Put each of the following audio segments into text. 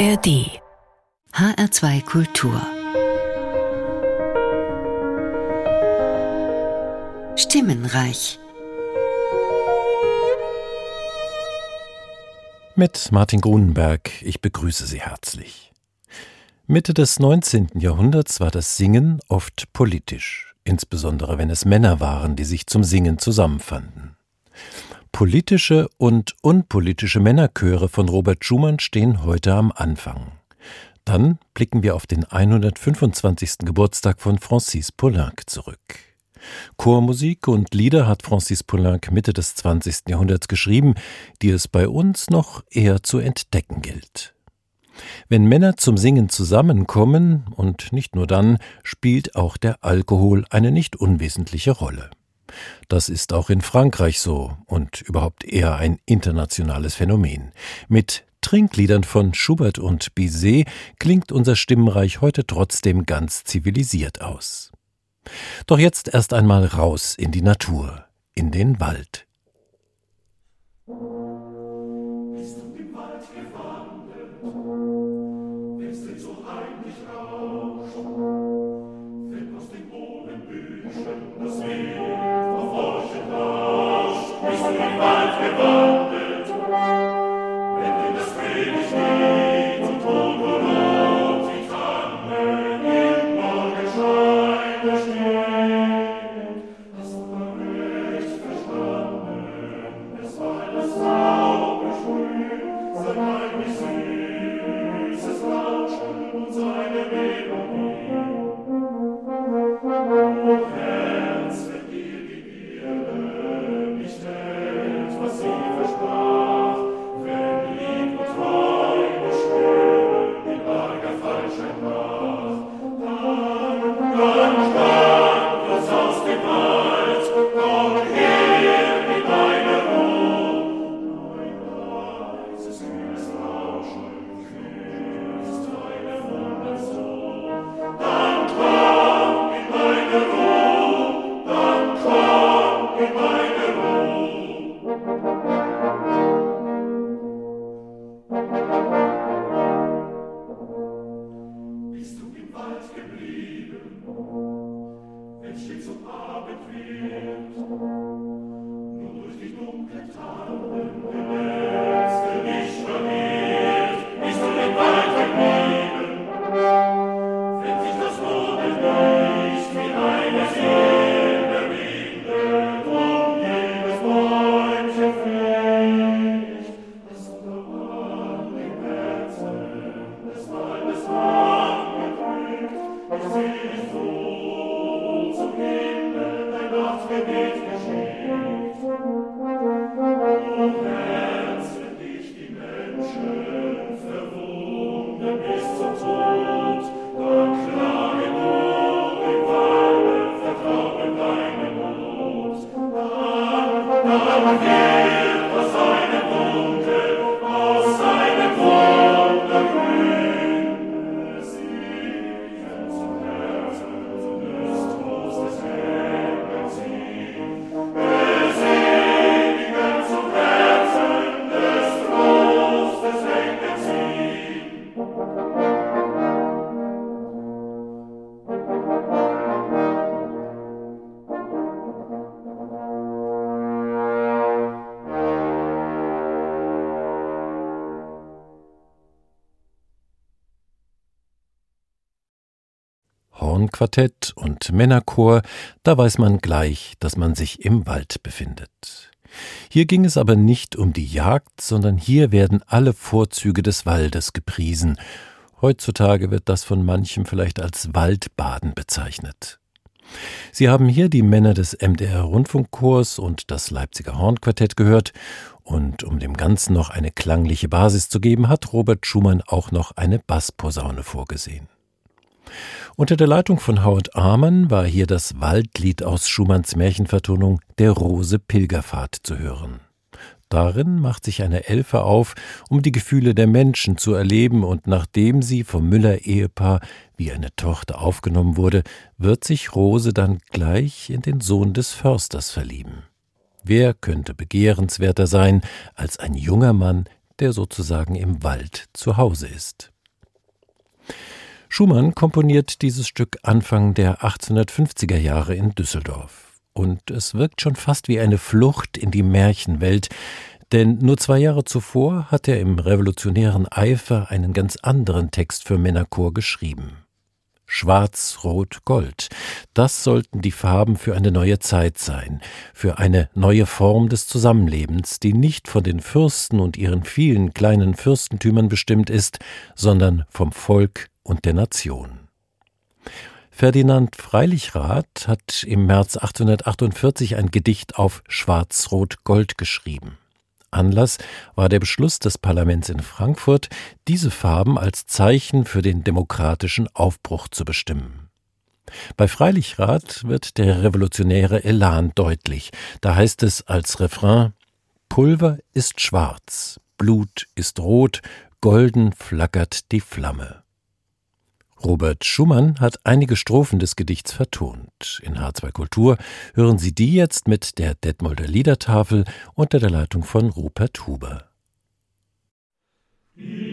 ARD HR2 Kultur Stimmenreich Mit Martin Grunenberg, ich begrüße Sie herzlich. Mitte des 19. Jahrhunderts war das Singen oft politisch, insbesondere wenn es Männer waren, die sich zum Singen zusammenfanden. Politische und unpolitische Männerchöre von Robert Schumann stehen heute am Anfang. Dann blicken wir auf den 125. Geburtstag von Francis Poulenc zurück. Chormusik und Lieder hat Francis Poulenc Mitte des 20. Jahrhunderts geschrieben, die es bei uns noch eher zu entdecken gilt. Wenn Männer zum Singen zusammenkommen, und nicht nur dann, spielt auch der Alkohol eine nicht unwesentliche Rolle. Das ist auch in Frankreich so und überhaupt eher ein internationales Phänomen. Mit Trinkliedern von Schubert und Bizet klingt unser Stimmenreich heute trotzdem ganz zivilisiert aus. Doch jetzt erst einmal raus in die Natur, in den Wald. Abend wird. Nur durch die dunkle Tarnung Hornquartett und Männerchor, da weiß man gleich, dass man sich im Wald befindet. Hier ging es aber nicht um die Jagd, sondern hier werden alle Vorzüge des Waldes gepriesen. Heutzutage wird das von manchem vielleicht als Waldbaden bezeichnet. Sie haben hier die Männer des MDR Rundfunkchors und das Leipziger Hornquartett gehört, und um dem Ganzen noch eine klangliche Basis zu geben, hat Robert Schumann auch noch eine Bassposaune vorgesehen. Unter der Leitung von Howard Arman war hier das Waldlied aus Schumanns Märchenvertonung Der Rose Pilgerfahrt zu hören. Darin macht sich eine Elfe auf, um die Gefühle der Menschen zu erleben, und nachdem sie vom Müller-Ehepaar wie eine Tochter aufgenommen wurde, wird sich Rose dann gleich in den Sohn des Försters verlieben. Wer könnte begehrenswerter sein als ein junger Mann, der sozusagen im Wald zu Hause ist? Schumann komponiert dieses Stück Anfang der 1850er Jahre in Düsseldorf. Und es wirkt schon fast wie eine Flucht in die Märchenwelt, denn nur zwei Jahre zuvor hat er im revolutionären Eifer einen ganz anderen Text für Männerchor geschrieben. Schwarz, Rot, Gold. Das sollten die Farben für eine neue Zeit sein, für eine neue Form des Zusammenlebens, die nicht von den Fürsten und ihren vielen kleinen Fürstentümern bestimmt ist, sondern vom Volk und der Nation. Ferdinand Freilichrath hat im März 1848 ein Gedicht auf Schwarz-Rot-Gold geschrieben. Anlass war der Beschluss des Parlaments in Frankfurt, diese Farben als Zeichen für den demokratischen Aufbruch zu bestimmen. Bei Freilichrath wird der revolutionäre Elan deutlich. Da heißt es als Refrain Pulver ist schwarz, Blut ist rot, golden flackert die Flamme. Robert Schumann hat einige Strophen des Gedichts vertont. In H2 Kultur hören Sie die jetzt mit der Detmolder Liedertafel unter der Leitung von Rupert Huber. Die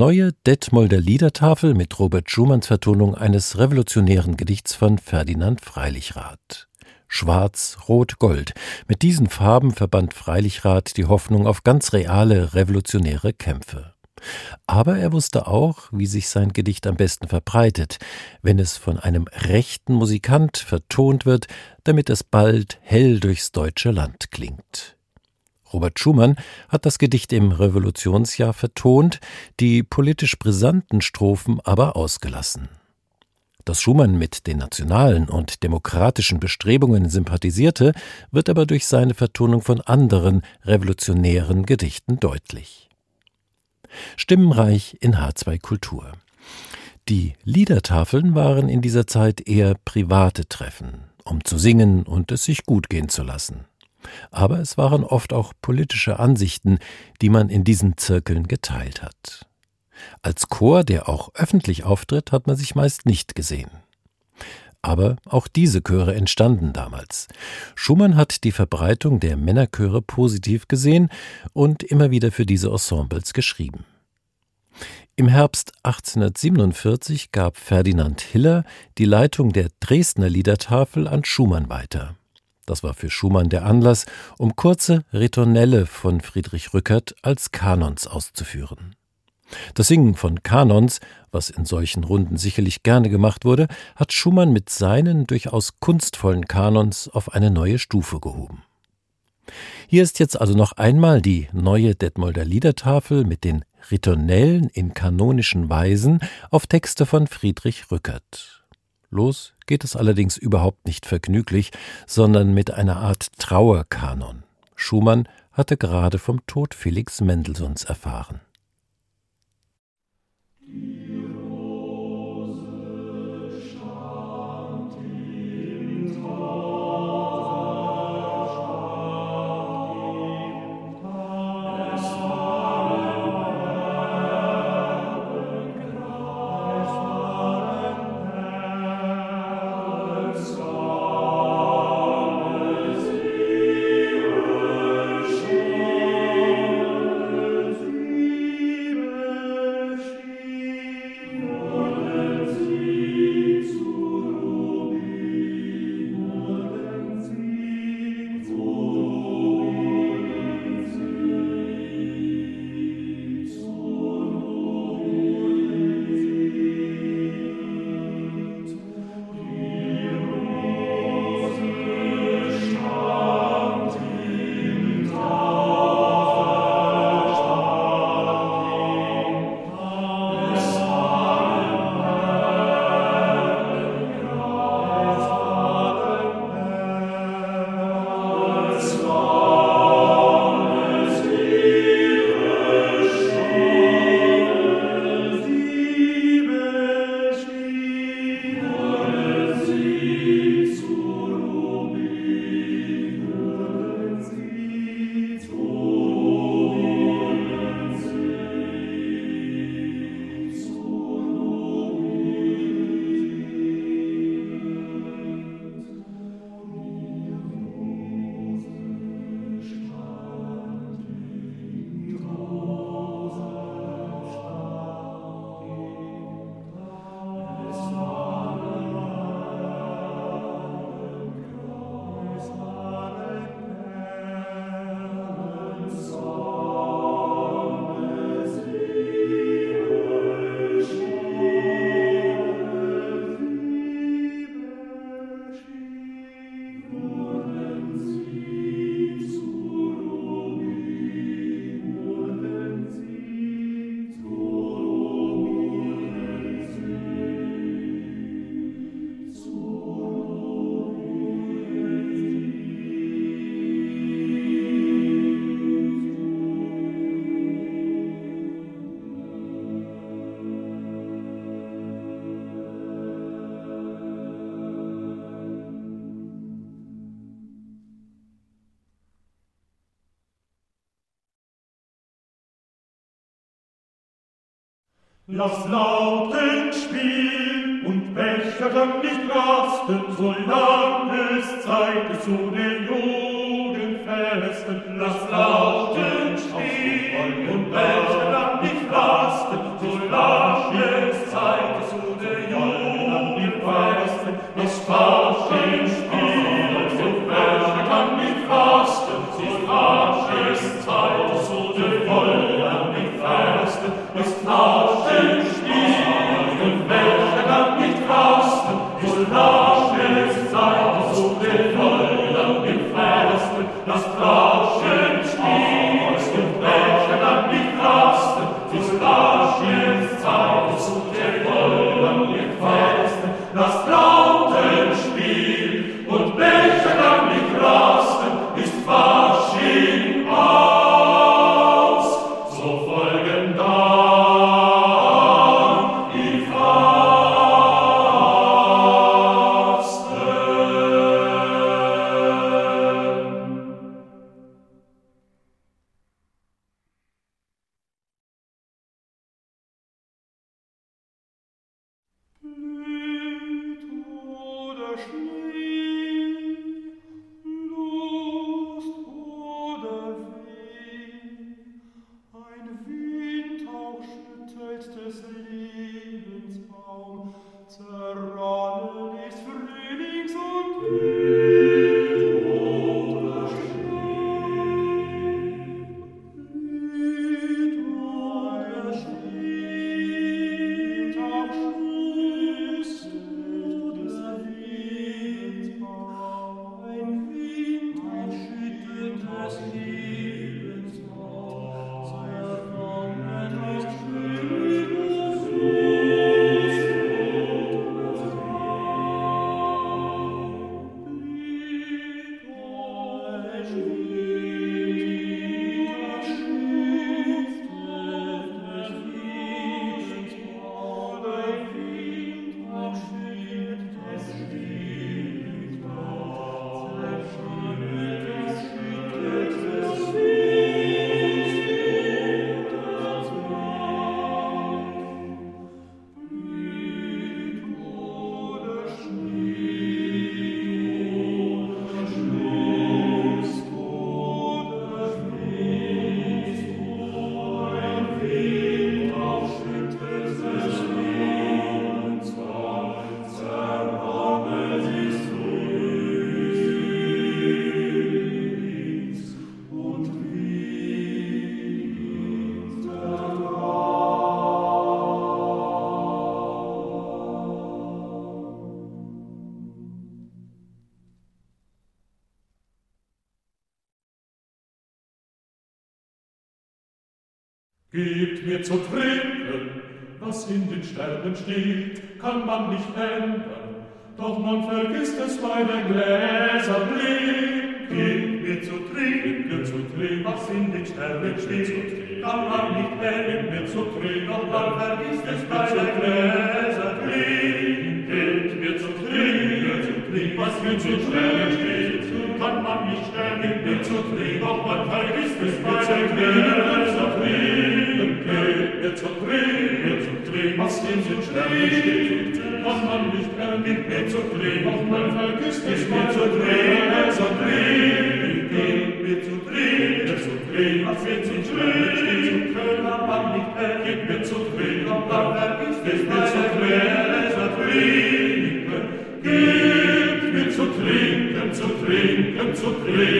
neue Detmolder Liedertafel mit Robert Schumanns Vertonung eines revolutionären Gedichts von Ferdinand Freilichrath. Schwarz, Rot, Gold. Mit diesen Farben verband Freilichrath die Hoffnung auf ganz reale revolutionäre Kämpfe. Aber er wusste auch, wie sich sein Gedicht am besten verbreitet, wenn es von einem rechten Musikant vertont wird, damit es bald hell durchs deutsche Land klingt. Robert Schumann hat das Gedicht im Revolutionsjahr vertont, die politisch brisanten Strophen aber ausgelassen. Dass Schumann mit den nationalen und demokratischen Bestrebungen sympathisierte, wird aber durch seine Vertonung von anderen revolutionären Gedichten deutlich. Stimmenreich in H2 Kultur. Die Liedertafeln waren in dieser Zeit eher private Treffen, um zu singen und es sich gut gehen zu lassen. Aber es waren oft auch politische Ansichten, die man in diesen Zirkeln geteilt hat. Als Chor, der auch öffentlich auftritt, hat man sich meist nicht gesehen. Aber auch diese Chöre entstanden damals. Schumann hat die Verbreitung der Männerchöre positiv gesehen und immer wieder für diese Ensembles geschrieben. Im Herbst 1847 gab Ferdinand Hiller die Leitung der Dresdner Liedertafel an Schumann weiter. Das war für Schumann der Anlass, um kurze Ritornelle von Friedrich Rückert als Kanons auszuführen. Das Singen von Kanons, was in solchen Runden sicherlich gerne gemacht wurde, hat Schumann mit seinen durchaus kunstvollen Kanons auf eine neue Stufe gehoben. Hier ist jetzt also noch einmal die neue Detmolder Liedertafel mit den Ritornellen in kanonischen Weisen auf Texte von Friedrich Rückert. Los geht es allerdings überhaupt nicht vergnüglich, sondern mit einer Art Trauerkanon. Schumann hatte gerade vom Tod Felix Mendelssohns erfahren. laß lauten Spiel. Und Becher nicht rasten, solange Gebt mir zu trinken, was in den Sternen steht, kann man nicht ändern, doch man vergisst es bei den Gläsern blieb. Gebt mir zu trinken, zu trinken, was in den Sternen steht, kann man nicht ändern, mir zu trinken, doch man vergisst es bei den Gläsern blieb. Gebt mir zu trinken, was in den Sternen steht, kann man nicht ändern, mir zu trinken, doch man vergisst es bei den Gläsern blieb. Gebt mir zu trinken, zu trinken, was in den Sternen steht, kann man nicht ändern, gib mir zu trinken, doch man vergisst es bei den Gläsern blieb. Zu trinken, zu trinken.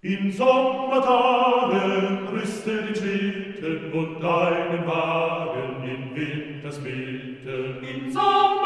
In Sommertagen rüste die Schlitten und deinen Wagen in Wintersmitten. In Sommertagen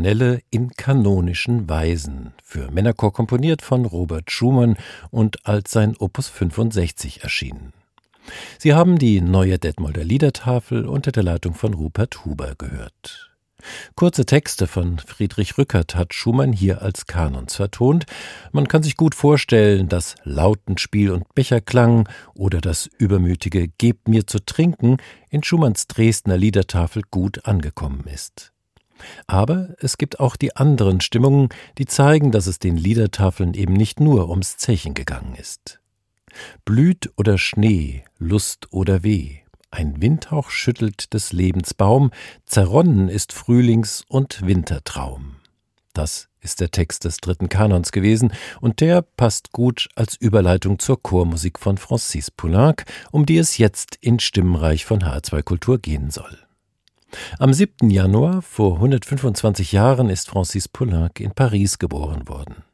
Ritornelle in kanonischen Weisen, für Männerchor komponiert von Robert Schumann und als sein Opus 65 erschienen. Sie haben die neue Detmolder Liedertafel unter der Leitung von Rupert Huber gehört. Kurze Texte von Friedrich Rückert hat Schumann hier als Kanons vertont. Man kann sich gut vorstellen, dass Lautenspiel und Becherklang oder das übermütige Gebt mir zu trinken in Schumanns Dresdner Liedertafel gut angekommen ist. Aber es gibt auch die anderen Stimmungen, die zeigen, dass es den Liedertafeln eben nicht nur ums Zechen gegangen ist. Blüt oder Schnee, Lust oder Weh, ein Windhauch schüttelt des Lebens Baum, zerronnen ist Frühlings- und Wintertraum. Das ist der Text des dritten Kanons gewesen, und der passt gut als Überleitung zur Chormusik von Francis Poulenc, um die es jetzt in Stimmenreich von H2 Kultur gehen soll. Am 7. Januar vor 125 Jahren ist Francis Poulenc in Paris geboren worden.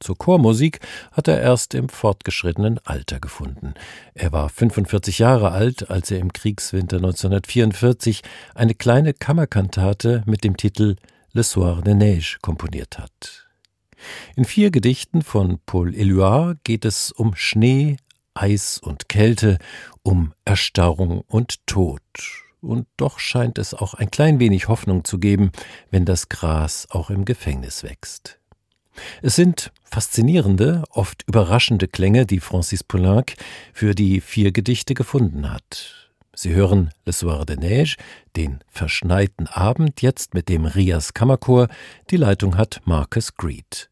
Zur Chormusik hat er erst im fortgeschrittenen Alter gefunden. Er war 45 Jahre alt, als er im Kriegswinter 1944 eine kleine Kammerkantate mit dem Titel Le Soir de Neige komponiert hat. In vier Gedichten von Paul Éluard geht es um Schnee, Eis und Kälte, um Erstarrung und Tod. Und doch scheint es auch ein klein wenig Hoffnung zu geben, wenn das Gras auch im Gefängnis wächst. Es sind faszinierende, oft überraschende Klänge, die Francis Poulenc für die vier Gedichte gefunden hat. Sie hören Le Soir de Neige, den verschneiten Abend, jetzt mit dem Rias Kammerchor. Die Leitung hat Marcus Greed.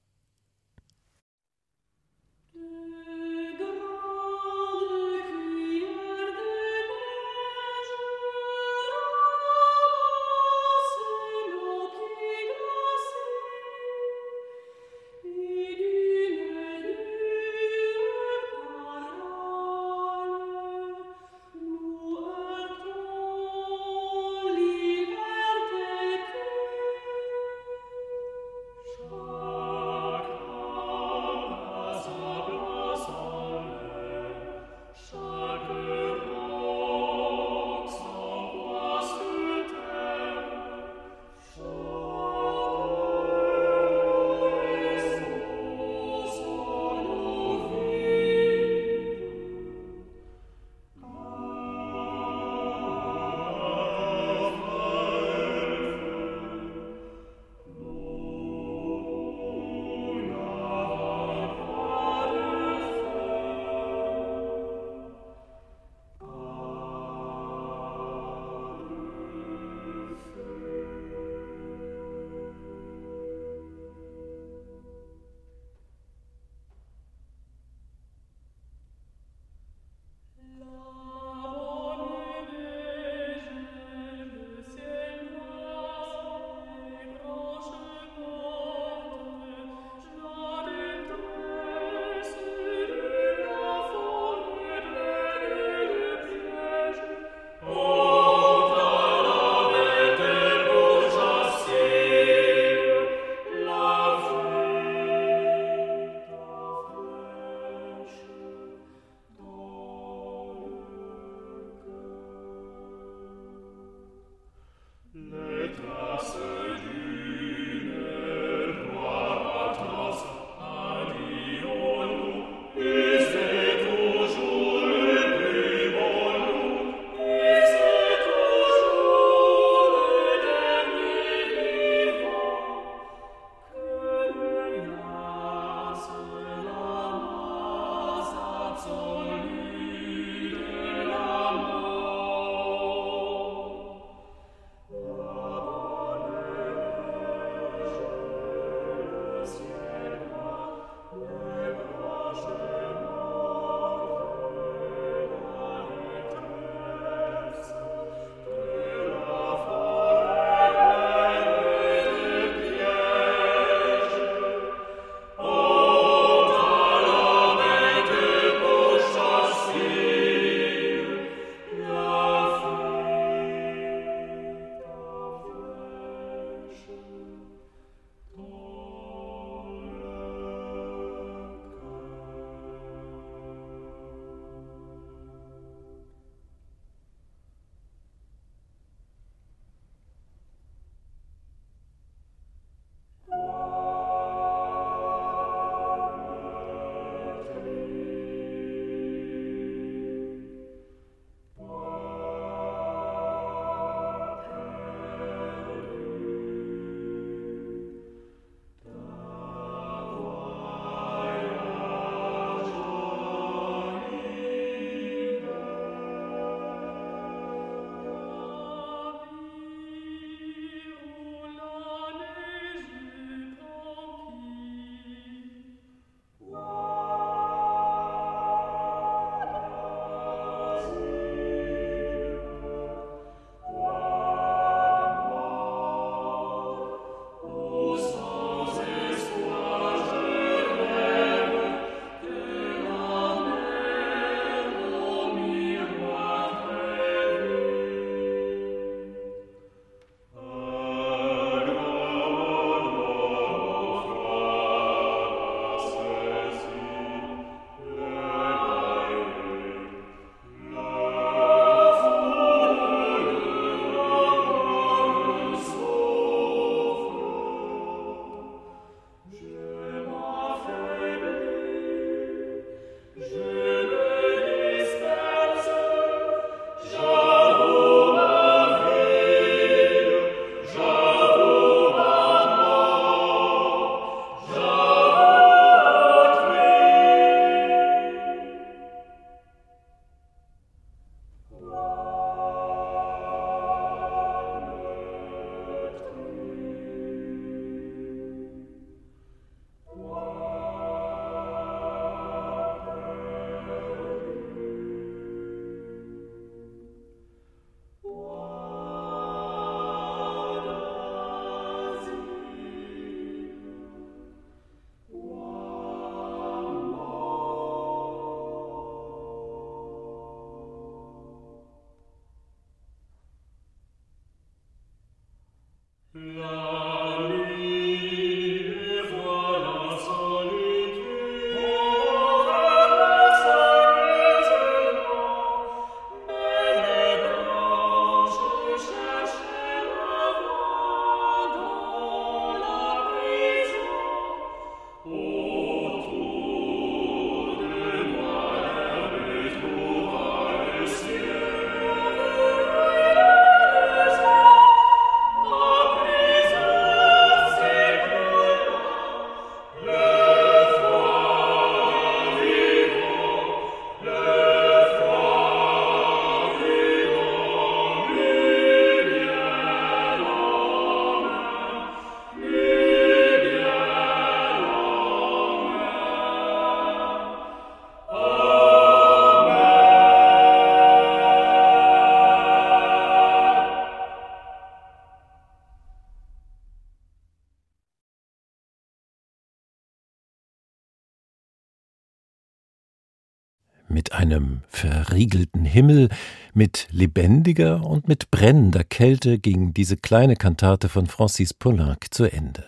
Himmel, mit lebendiger und mit brennender Kälte ging diese kleine Kantate von Francis Poulenc zu Ende.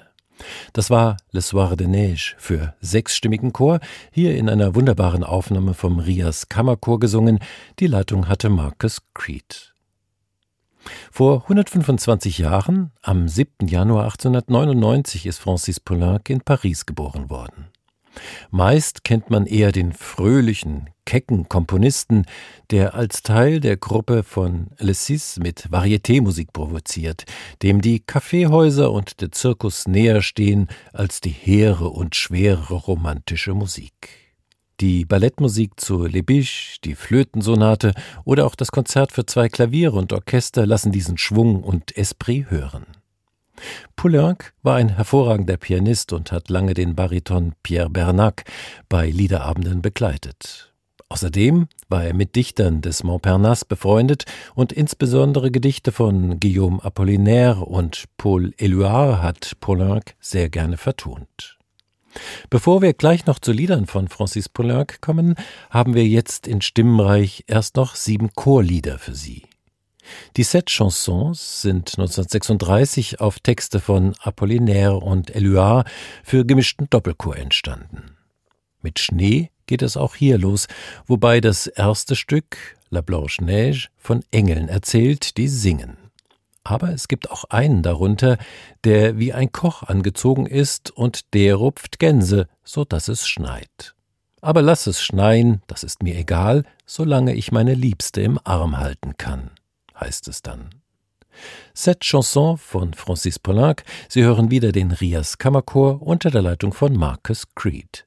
Das war Le Soir de Neige für sechsstimmigen Chor, hier in einer wunderbaren Aufnahme vom Rias Kammerchor gesungen. Die Leitung hatte Marcus Creed. Vor 125 Jahren, am 7. Januar 1899, ist Francis Poulenc in Paris geboren worden. Meist kennt man eher den fröhlichen, kecken Komponisten, der als Teil der Gruppe von Le Six mit Varietémusik provoziert, dem die Kaffeehäuser und der Zirkus näher stehen als die hehre und schwere romantische Musik. Die Ballettmusik zu Le Biche, die Flötensonate oder auch das Konzert für zwei Klaviere und Orchester lassen diesen Schwung und Esprit hören. Poulenc war ein hervorragender Pianist und hat lange den Bariton Pierre Bernac bei Liederabenden begleitet. Außerdem war er mit Dichtern des Montparnasse befreundet und insbesondere Gedichte von Guillaume Apollinaire und Paul Éluard hat Poulenc sehr gerne vertont. Bevor wir gleich noch zu Liedern von Francis Poulenc kommen, haben wir jetzt in Stimmenreich erst noch sieben Chorlieder für Sie. Die Sept Chansons sind 1936 auf Texte von Apollinaire und Éluard für gemischten Doppelchor entstanden. Mit Schnee geht es auch hier los, wobei das erste Stück, La Blanche Neige, von Engeln erzählt, die singen. Aber es gibt auch einen darunter, der wie ein Koch angezogen ist und der rupft Gänse, so dass es schneit. Aber lass es schneien, das ist mir egal, solange ich meine Liebste im Arm halten kann heißt es dann. Cette Chanson von Francis Poulenc. Sie hören wieder den Rias Kammerchor unter der Leitung von Marcus Creed.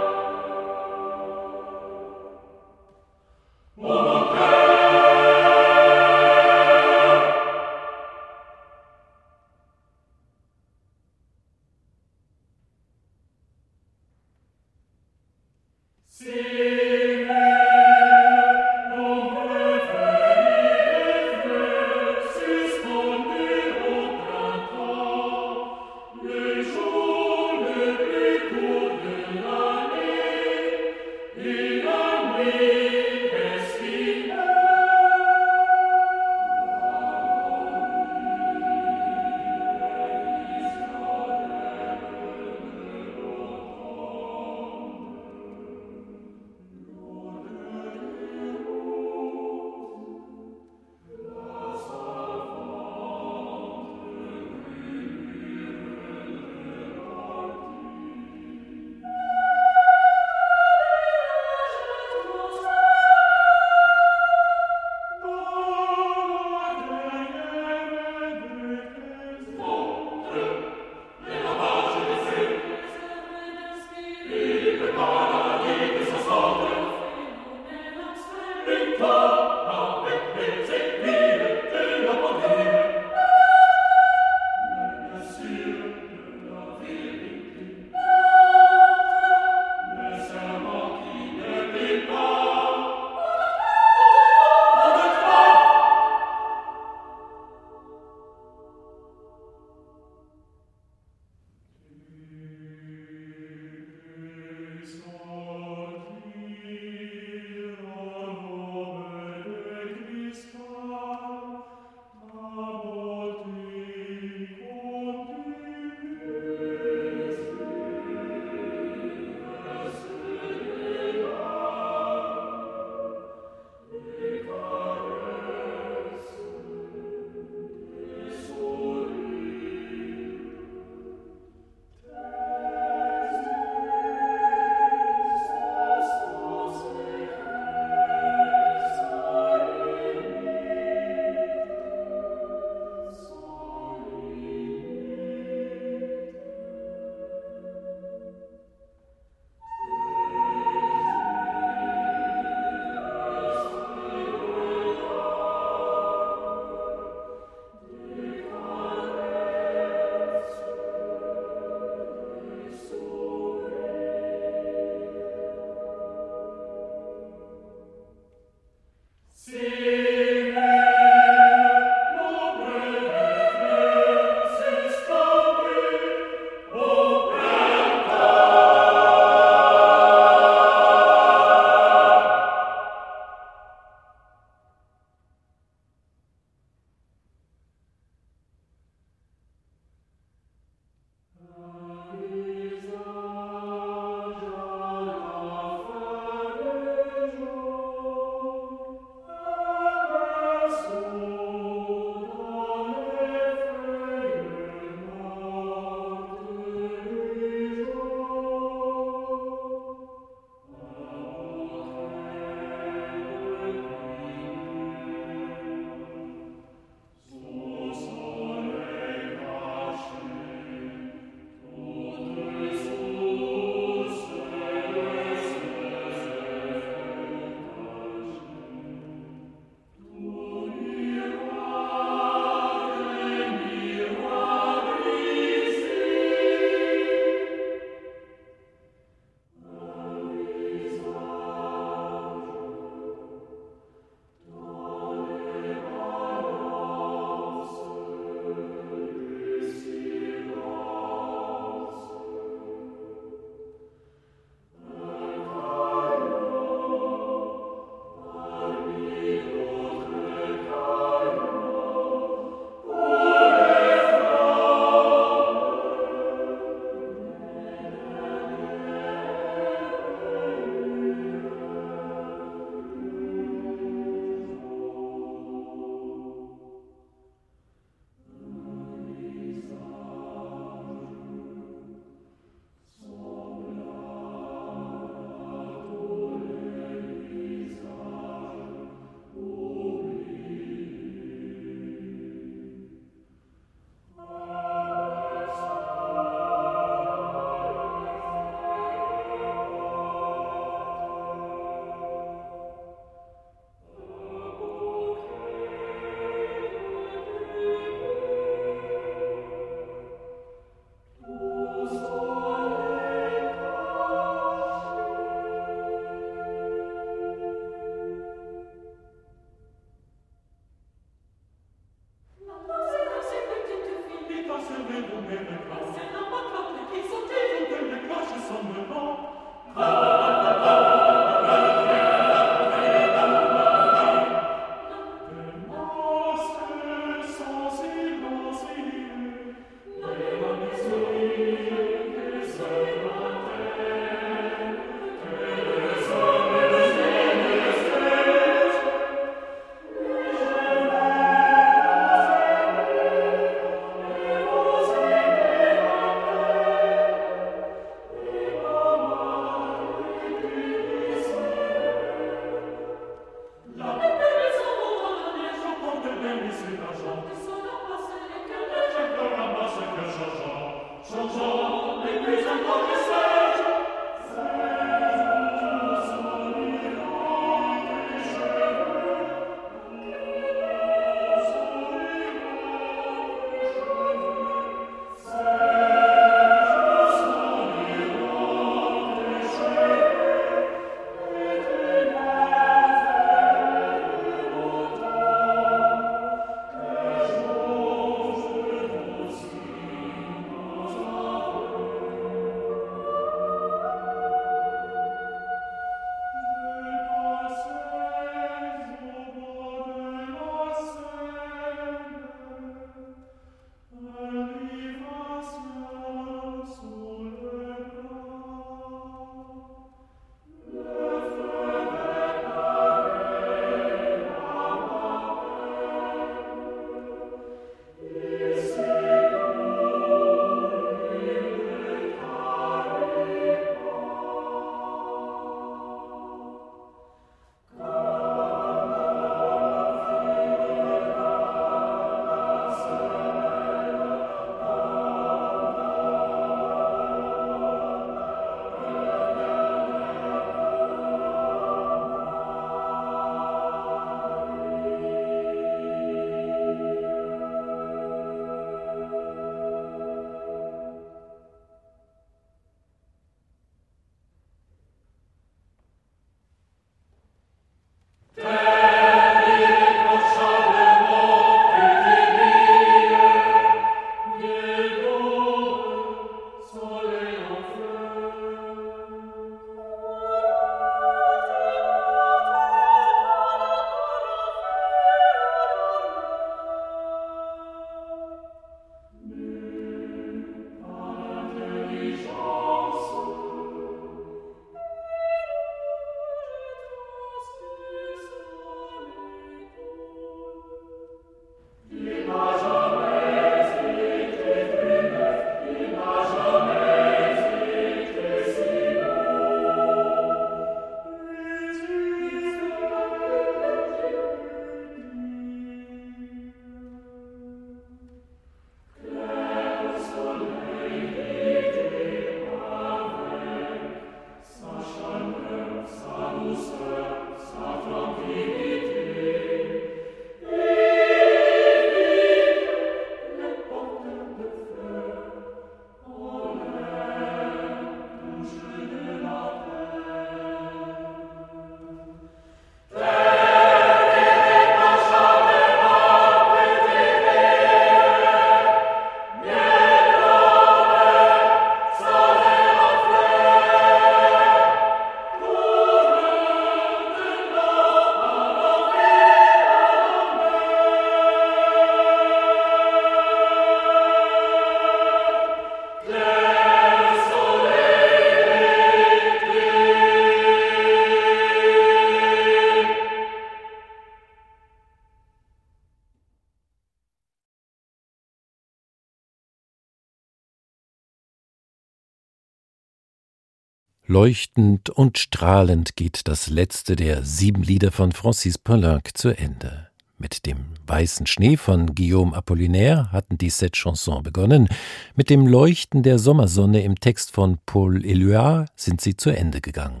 Leuchtend und strahlend geht das letzte der sieben Lieder von Francis Poulenc zu Ende. Mit dem Weißen Schnee von Guillaume Apollinaire hatten die Sept Chansons begonnen. Mit dem Leuchten der Sommersonne im Text von Paul Éluard sind sie zu Ende gegangen.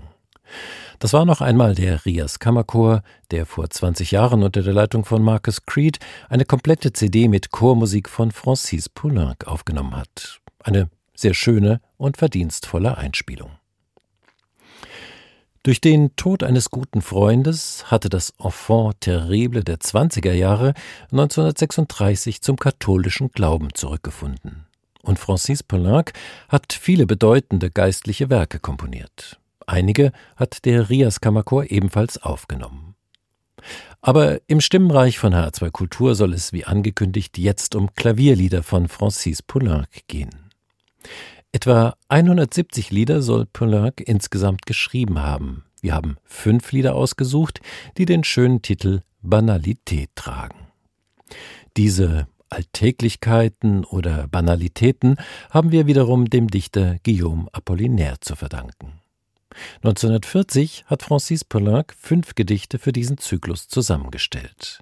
Das war noch einmal der Rias Kammerchor, der vor 20 Jahren unter der Leitung von Marcus Creed eine komplette CD mit Chormusik von Francis Poulenc aufgenommen hat. Eine sehr schöne und verdienstvolle Einspielung. Durch den Tod eines guten Freundes hatte das Enfant terrible der 20er Jahre 1936 zum katholischen Glauben zurückgefunden. und Francis Poulenc hat viele bedeutende geistliche Werke komponiert. Einige hat der Rias Kammerchor ebenfalls aufgenommen. Aber im Stimmenreich von HR2 Kultur soll es wie angekündigt jetzt um Klavierlieder von Francis Poulenc gehen. Etwa 170 Lieder soll Poulenc insgesamt geschrieben haben. Wir haben fünf Lieder ausgesucht, die den schönen Titel Banalität tragen. Diese Alltäglichkeiten oder Banalitäten haben wir wiederum dem Dichter Guillaume Apollinaire zu verdanken. 1940 hat Francis Poulenc fünf Gedichte für diesen Zyklus zusammengestellt.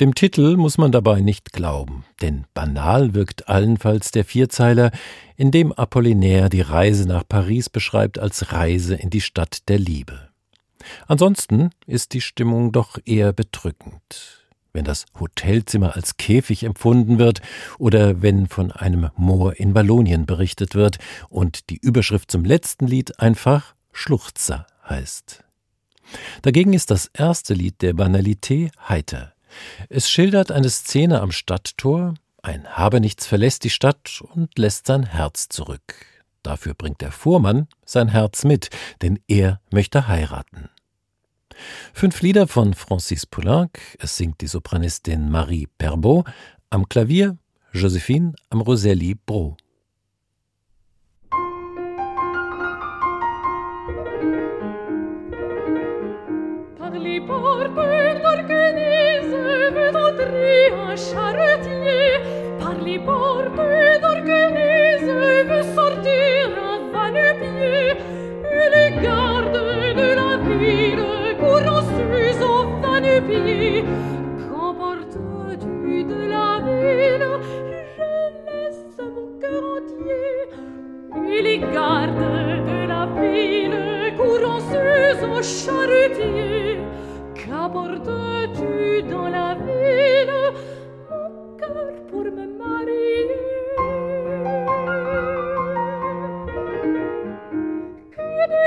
Dem Titel muss man dabei nicht glauben, denn banal wirkt allenfalls der Vierzeiler, in dem Apollinaire die Reise nach Paris beschreibt als Reise in die Stadt der Liebe. Ansonsten ist die Stimmung doch eher bedrückend. Wenn das Hotelzimmer als Käfig empfunden wird oder wenn von einem Moor in Wallonien berichtet wird und die Überschrift zum letzten Lied einfach Schluchzer heißt. Dagegen ist das erste Lied der Banalité heiter. Es schildert eine Szene am Stadttor, ein Habenichts verlässt die Stadt und lässt sein Herz zurück. Dafür bringt der Fuhrmann sein Herz mit, denn er möchte heiraten. Fünf Lieder von Francis Poulenc, es singt die Sopranistin Marie Perbot, am Klavier Josephine am Roselli Bro. Charretier par les portes d'organise veut sortir à va-le-pied et les gardes de la ville courant sus au va-le-pied qu'emportes-tu de la ville? Je laisse mon cœur entier. Les gardes de la ville courant sus au charretier. Qu'apportes-tu dans la ville?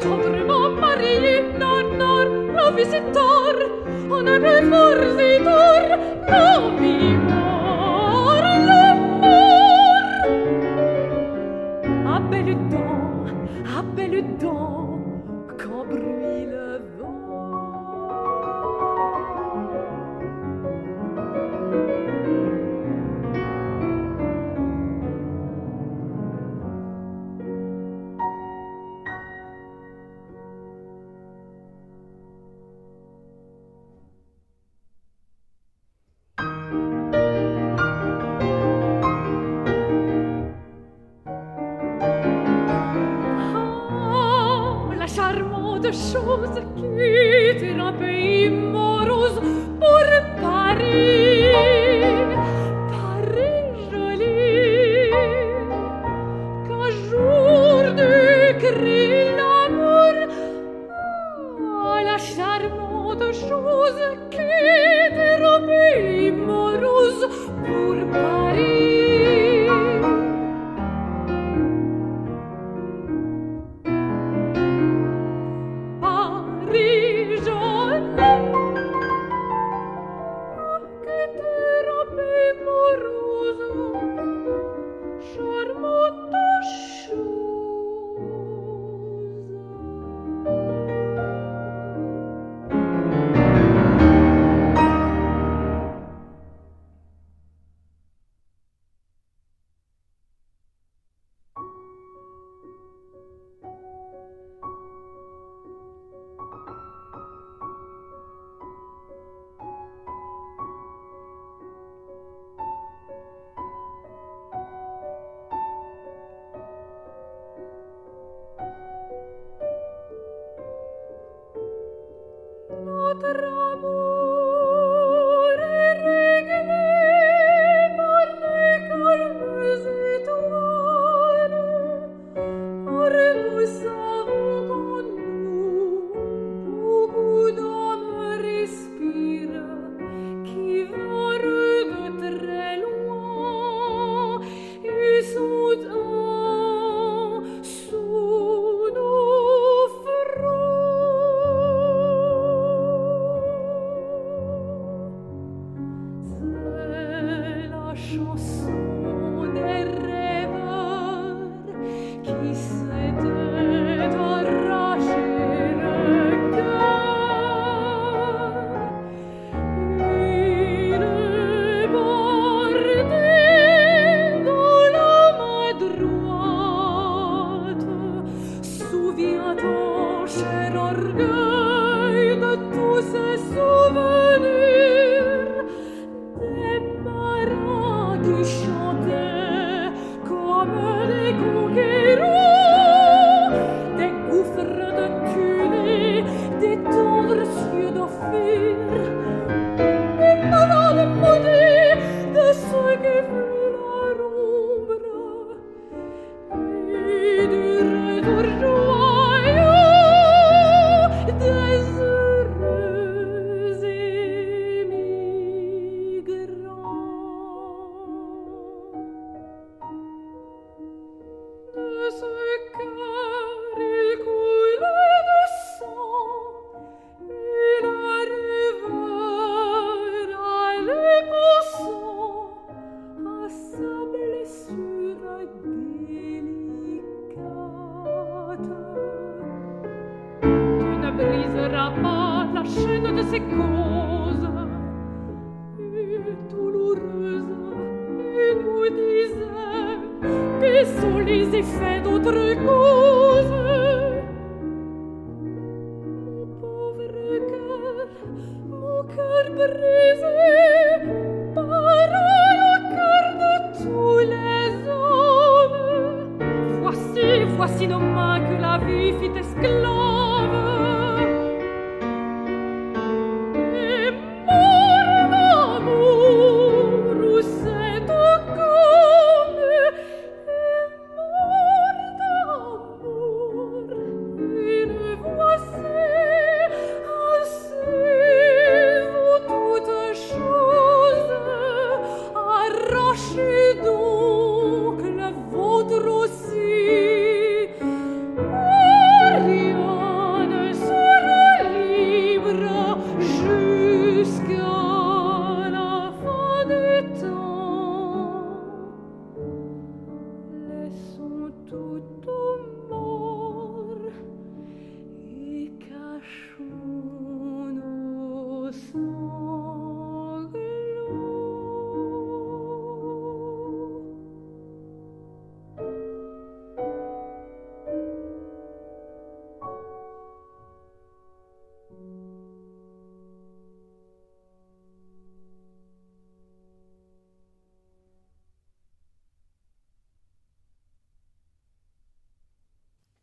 Torremo Marii, nonor, lo visitor, on ne me forzitor, no mi.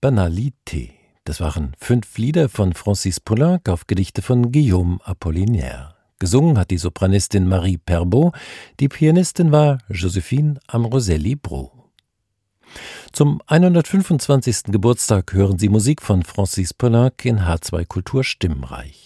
Banalité. Das waren fünf Lieder von Francis Poulenc auf Gedichte von Guillaume Apollinaire. Gesungen hat die Sopranistin Marie Perbeau, die Pianistin war Josephine Ambroselli-Bro. Zum 125. Geburtstag hören Sie Musik von Francis Poulenc in H2 Kultur Stimmreich.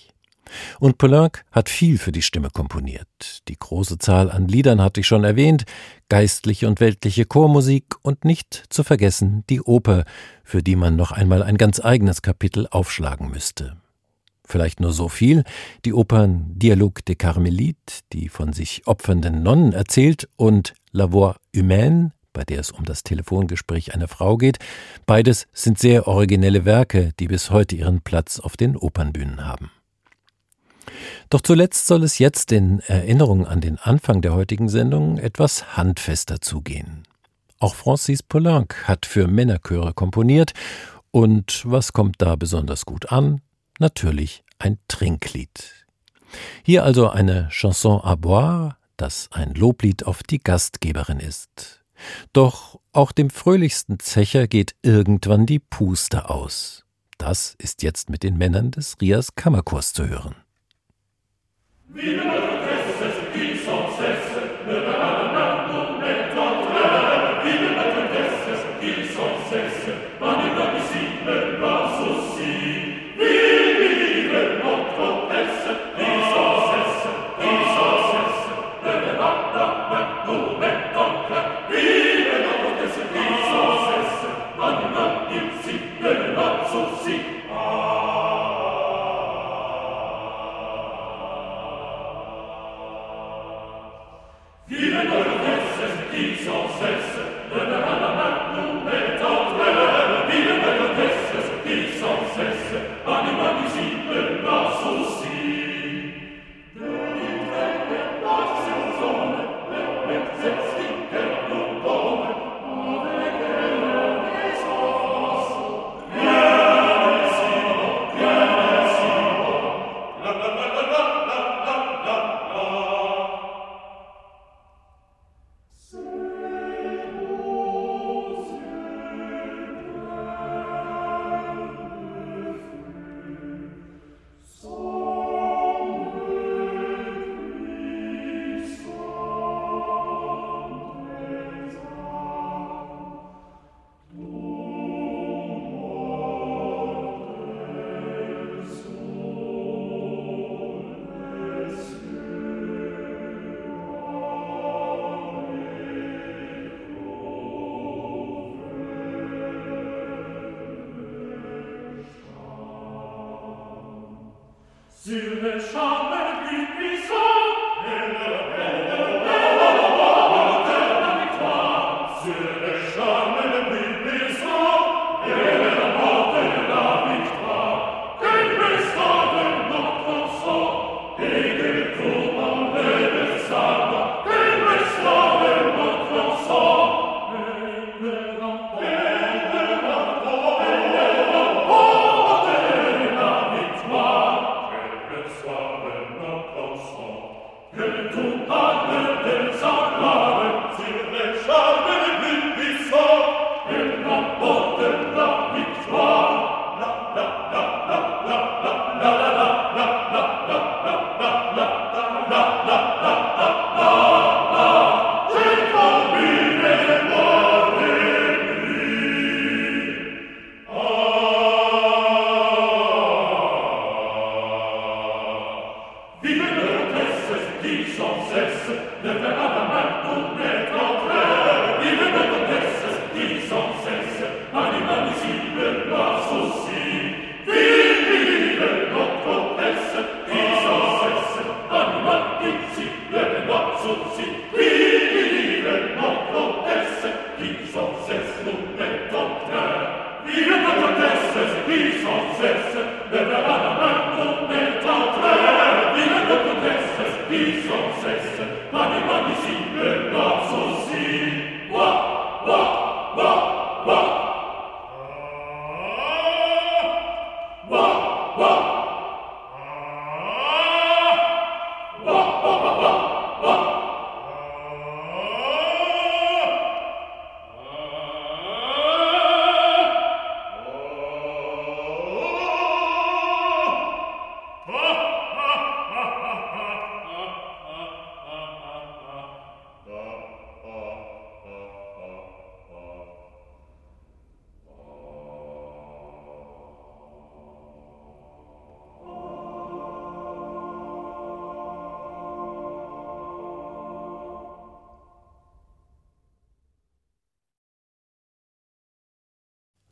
Und Poulenc hat viel für die Stimme komponiert. Die große Zahl an Liedern hatte ich schon erwähnt, geistliche und weltliche Chormusik und nicht zu vergessen die Oper, für die man noch einmal ein ganz eigenes Kapitel aufschlagen müsste. Vielleicht nur so viel, die Opern Dialogue des Carmélites, die von sich opfernden Nonnen erzählt, und La Voix humaine, bei der es um das Telefongespräch einer Frau geht, beides sind sehr originelle Werke, die bis heute ihren Platz auf den Opernbühnen haben. Doch zuletzt soll es jetzt in Erinnerung an den Anfang der heutigen Sendung etwas handfester zugehen. Auch Francis Poulenc hat für Männerchöre komponiert und was kommt da besonders gut an? Natürlich ein Trinklied. Hier also eine Chanson à boire, das ein Loblied auf die Gastgeberin ist. Doch auch dem fröhlichsten Zecher geht irgendwann die Puste aus. Das ist jetzt mit den Männern des Rias Kammerchors zu hören. Viva!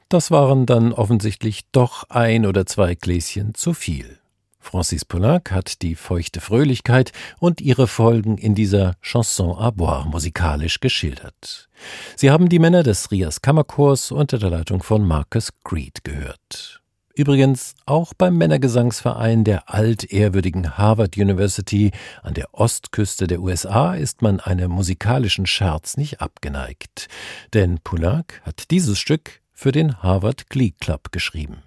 Das waren dann offensichtlich doch ein oder zwei Gläschen zu viel. Francis Poulenc hat die feuchte Fröhlichkeit und ihre Folgen in dieser Chanson à boire musikalisch geschildert. Sie haben die Männer des Rias Kammerchors unter der Leitung von Marcus Creed gehört. Übrigens auch beim Männergesangsverein der altehrwürdigen Harvard University an der Ostküste der USA ist man einem musikalischen Scherz nicht abgeneigt. Denn Poulenc hat dieses Stück für den Harvard Glee Club geschrieben.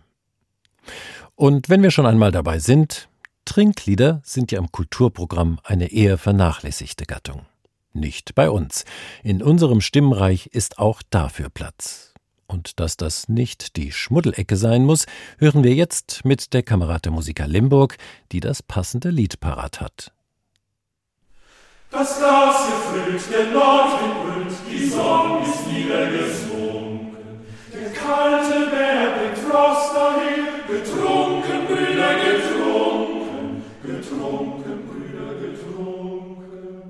Und wenn wir schon einmal dabei sind, Trinklieder sind ja im Kulturprogramm eine eher vernachlässigte Gattung. Nicht bei uns. In unserem Stimmreich ist auch dafür Platz. Und dass das nicht die Schmuddelecke sein muss, hören wir jetzt mit der Kamerate Musiker Limburg, die das passende Lied parat hat. Das Glas gefüllt, der Nordwind die Sonne ist niedergesunken. Kalte bringt Frost dahin, getrunken, Brüder, getrunken, getrunken, Brüder, getrunken.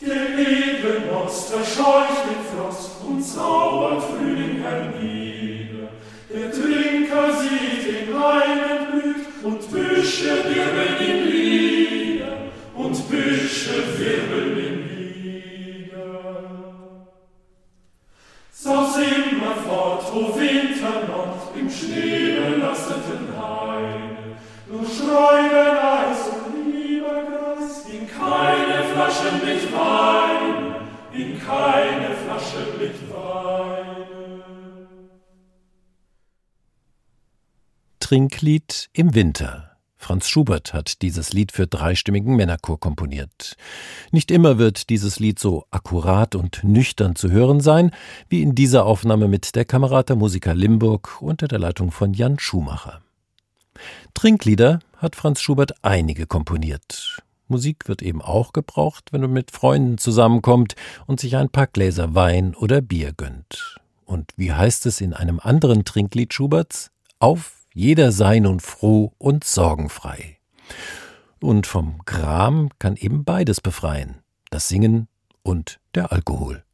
Der edle Most verscheucht den Frost, und zaubert Frühling hernieder. Der Trinker sieht den Wein blüht und Büsche wirbeln ihm Lieder und Büsche wirbeln Lieder. Saus immer fort, o Winternacht, im Schnee belasteten Heide, nur Schreuden Eis und lieber Gras, in keine Flaschen mit Wein, in keine Flasche mit Wein. Trinklied im Winter. Franz Schubert hat dieses Lied für dreistimmigen Männerchor komponiert. Nicht immer wird dieses Lied so akkurat und nüchtern zu hören sein, wie in dieser Aufnahme mit der Kamerata Musiker Limburg unter der Leitung von Jan Schumacher. Trinklieder hat Franz Schubert einige komponiert. Musik wird eben auch gebraucht, wenn man mit Freunden zusammenkommt und sich ein paar Gläser Wein oder Bier gönnt. Und wie heißt es in einem anderen Trinklied Schuberts? Auf, jeder sei nun froh und sorgenfrei. Und vom Gram kann eben beides befreien, das Singen und der Alkohol.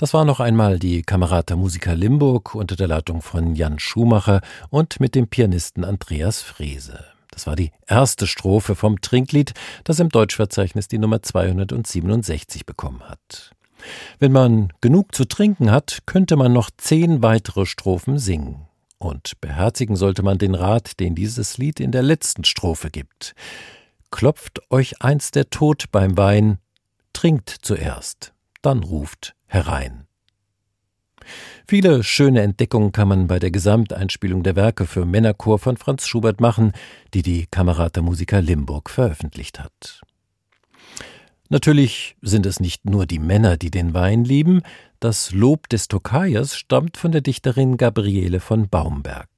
Das war noch einmal die Kamerata Musiker Limburg unter der Leitung von Jan Schumacher und mit dem Pianisten Andreas Frese. Das war die erste Strophe vom Trinklied, das im Deutschverzeichnis die Nummer 267 bekommen hat. Wenn man genug zu trinken hat, könnte man noch zehn weitere Strophen singen. Und beherzigen sollte man den Rat, den dieses Lied in der letzten Strophe gibt. Klopft euch einst der Tod beim Wein, trinkt zuerst, dann ruft herein. Viele schöne Entdeckungen kann man bei der Gesamteinspielung der Werke für Männerchor von Franz Schubert machen, die die Kamerata Musiker Limburg veröffentlicht hat. Natürlich sind es nicht nur die Männer, die den Wein lieben, das Lob des Tokaiers stammt von der Dichterin Gabriele von Baumberg.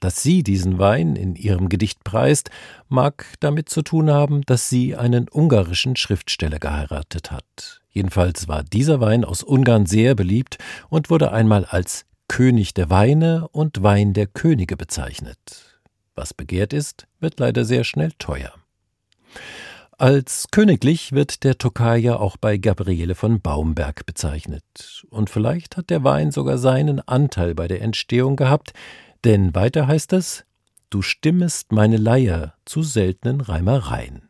Dass sie diesen Wein in ihrem Gedicht preist, mag damit zu tun haben, dass sie einen ungarischen Schriftsteller geheiratet hat. Jedenfalls war dieser Wein aus Ungarn sehr beliebt und wurde einmal als König der Weine und Wein der Könige bezeichnet. Was begehrt ist, wird leider sehr schnell teuer. Als königlich wird der Tokaja auch bei Gabriele von Baumberg bezeichnet. Und vielleicht hat der Wein sogar seinen Anteil bei der Entstehung gehabt, denn weiter heißt es, du stimmest meine Leier zu seltenen Reimereien.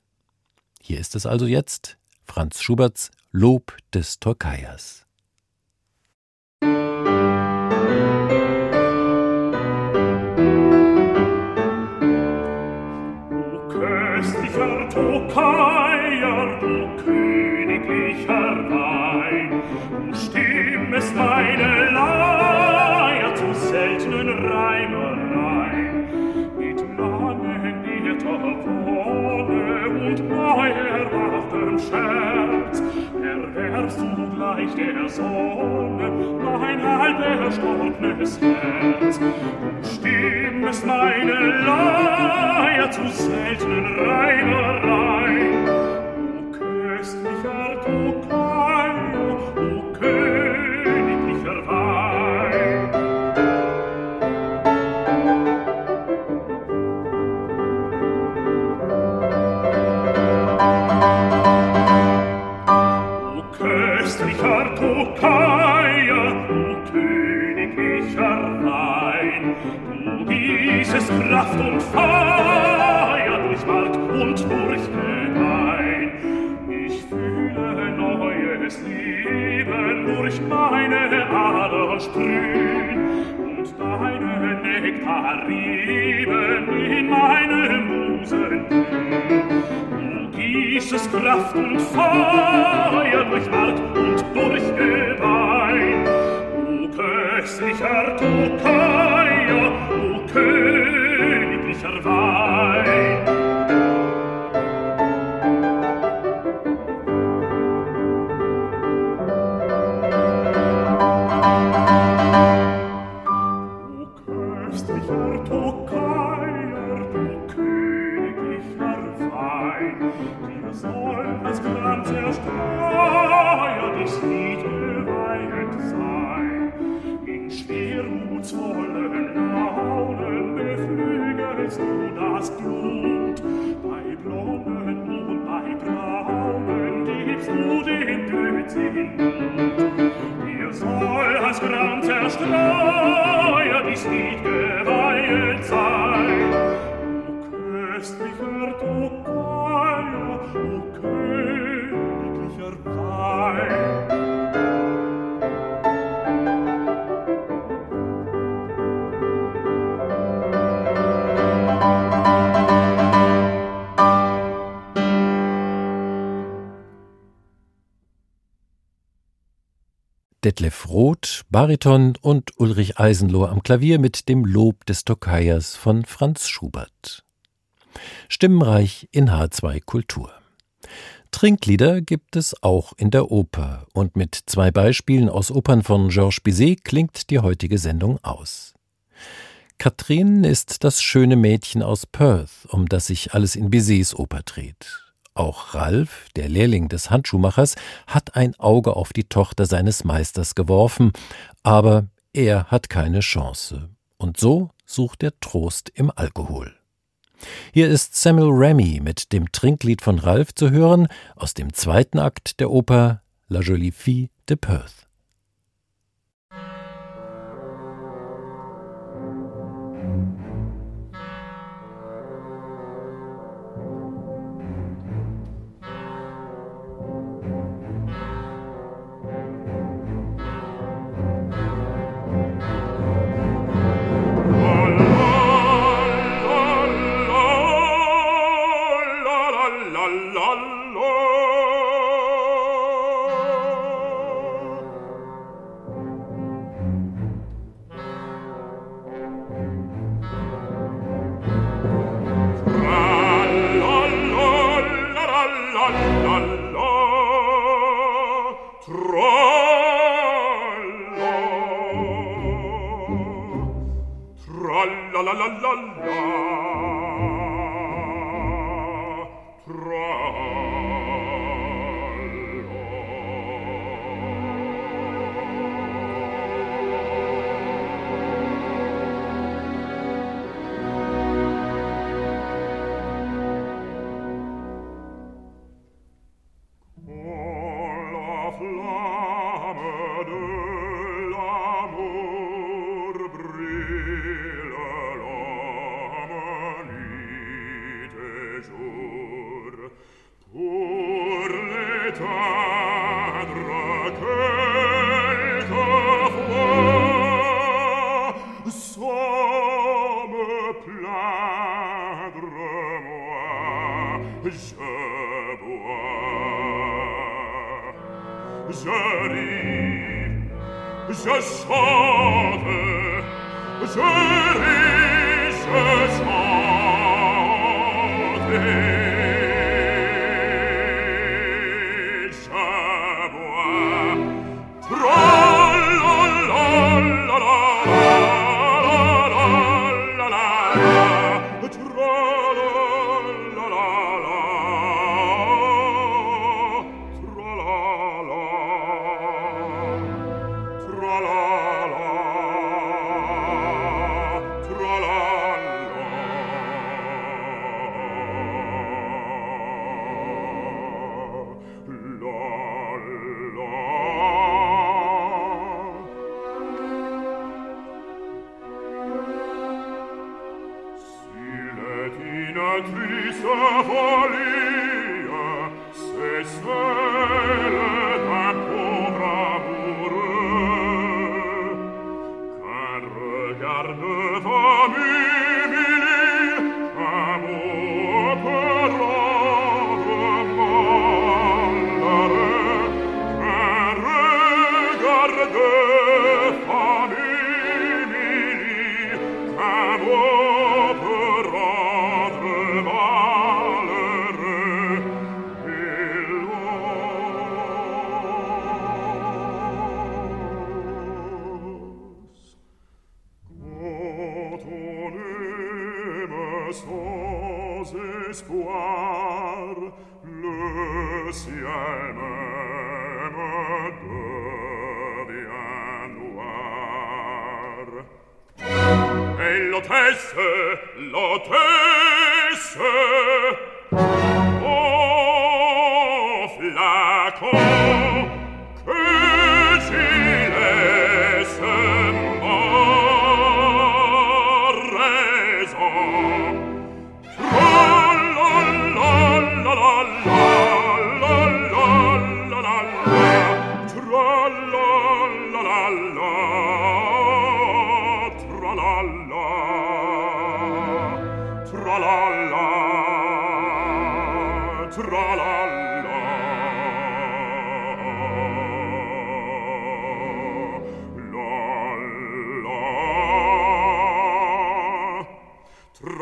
Hier ist es also jetzt Franz Schuberts Lob des Tokaiers. Zugleich der Sonne mein halb erstorbenes Herz. Du stimmest meine Leier zu seltenen Reinereien. O gießest Kraft und Feier durch Mark und durch Gebein. Ich fühle neues Leben durch meine Ader sprühen und deine Nektarriben in meine Musen. Du gießest Kraft und Feuer durch Mark und durch Gebein. O köstlicher Tokaja, o königlicher cervai zu dem blödsinnigen Bund. Ihr soll als Gram zerstreuer dies Lied geweihet sein. Du köstlicher, du Detlef Roth, Bariton und Ulrich Eisenlohr am Klavier mit dem Lob des Tokaiers von Franz Schubert. Stimmenreich in H2 Kultur. Trinklieder gibt es auch in der Oper und mit zwei Beispielen aus Opern von Georges Bizet klingt die heutige Sendung aus. Katrin ist das schöne Mädchen aus Perth, um das sich alles in Bizets Oper dreht. Auch Ralf, der Lehrling des Handschuhmachers, hat ein Auge auf die Tochter seines Meisters geworfen, aber er hat keine Chance. Und so sucht er Trost im Alkohol. Hier ist Samuel Remy mit dem Trinklied von Ralf zu hören aus dem zweiten Akt der Oper La Jolie Fille de Perth. je bois, je ris, je chante, je ris, je chante.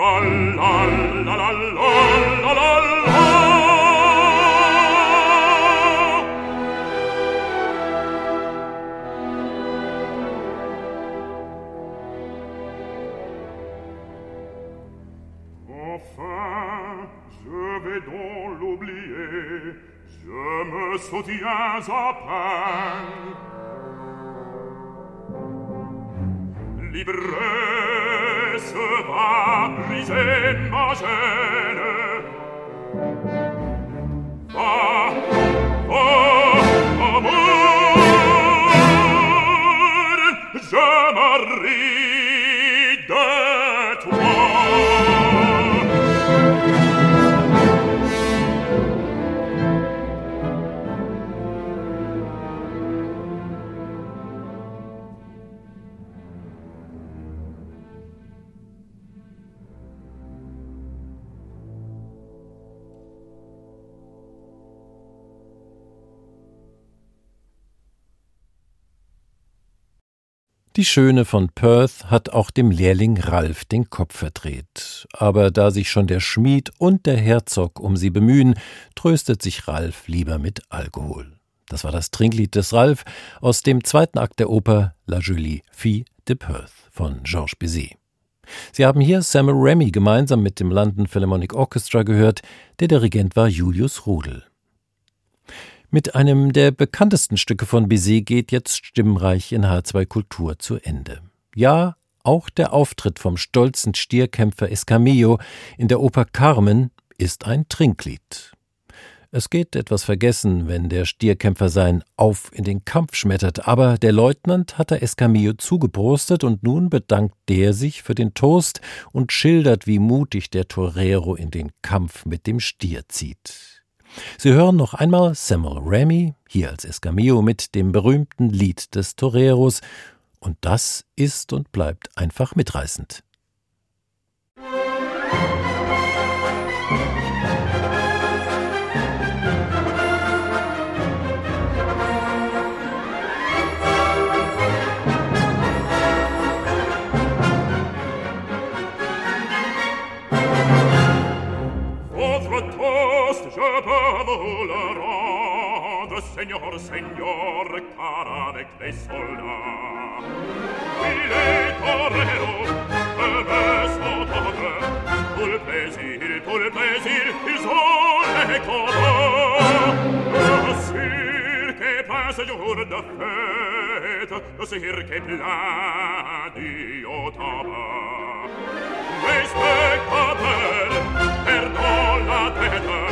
la la la la la Die Schöne von Perth hat auch dem Lehrling Ralf den Kopf verdreht. Aber da sich schon der Schmied und der Herzog um sie bemühen, tröstet sich Ralf lieber mit Alkohol. Das war das Trinklied des Ralf aus dem zweiten Akt der Oper La Jolie Fille de Perth von Georges Bizet. Sie haben hier Samuel Remy gemeinsam mit dem London Philharmonic Orchestra gehört. Der Dirigent war Julius Rudel. Mit einem der bekanntesten Stücke von Bizet geht jetzt Stimmreich in H2 Kultur zu Ende. Ja, auch der Auftritt vom stolzen Stierkämpfer Escamillo in der Oper Carmen ist ein Trinklied. Es geht etwas vergessen, wenn der Stierkämpfer sein Auf in den Kampf schmettert, aber der Leutnant hat der Escamillo zugeprostet und nun bedankt der sich für den Toast und schildert, wie mutig der Torero in den Kampf mit dem Stier zieht. Sie hören noch einmal Samuel Remy, hier als Escamillo mit dem berühmten Lied des Toreros, und das ist und bleibt einfach mitreißend. Señor, Señor, cara de que solda. Mire, torero, el beso doble, tul plaisir, tul plaisir, il sole coda. Sir, que pasa jour de fête, le sir que pladi o tabac. Mes spectateurs, perdons la tête,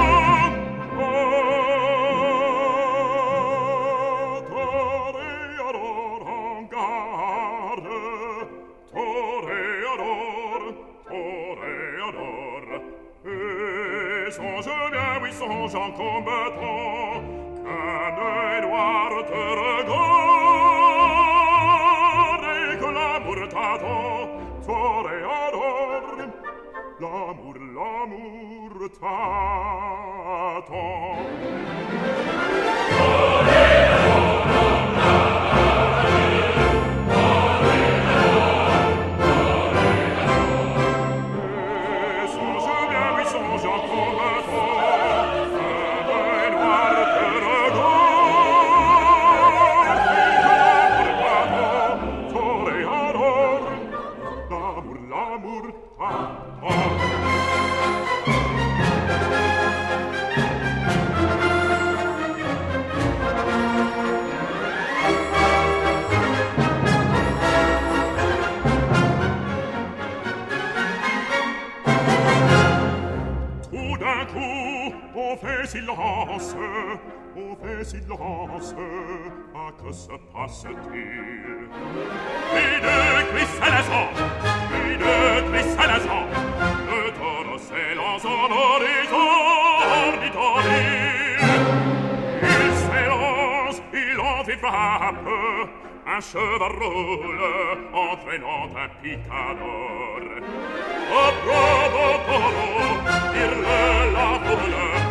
songe bien, oui, songe en combattant, qu'un œil noir te regarde et que l'amour t'attend, toréador, l'amour, l'amour t'attend. Oh! Fait silence, au fait silence, à que se passe-t-il Plus de cuisse à la jambe, de cuisse à la le taureau s'élance en horizon, dit en il. S'élance, il en frappe, un cheval roule, entraînant un picador. Au propos taureau, il le la roule,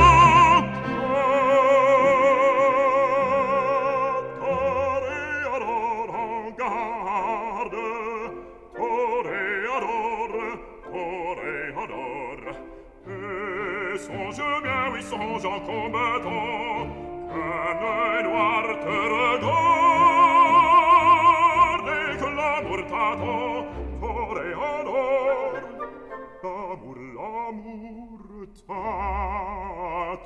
songe en combattant qu'un œil noir te regarde et que l'amour t'attend Toréador l'amour, l'amour t'attend.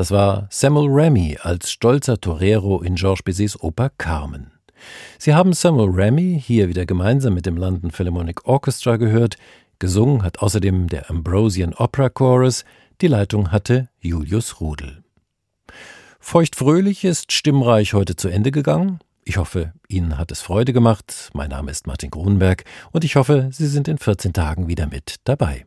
Das war Samuel Remy als stolzer Torero in Georges Bizets Oper Carmen. Sie haben Samuel Remy hier wieder gemeinsam mit dem London Philharmonic Orchestra gehört. Gesungen hat außerdem der Ambrosian Opera Chorus. Die Leitung hatte Julius Rudel. Feuchtfröhlich ist Stimmreich heute zu Ende gegangen. Ich hoffe, Ihnen hat es Freude gemacht. Mein Name ist Martin Grunberg und ich hoffe, Sie sind in 14 Tagen wieder mit dabei.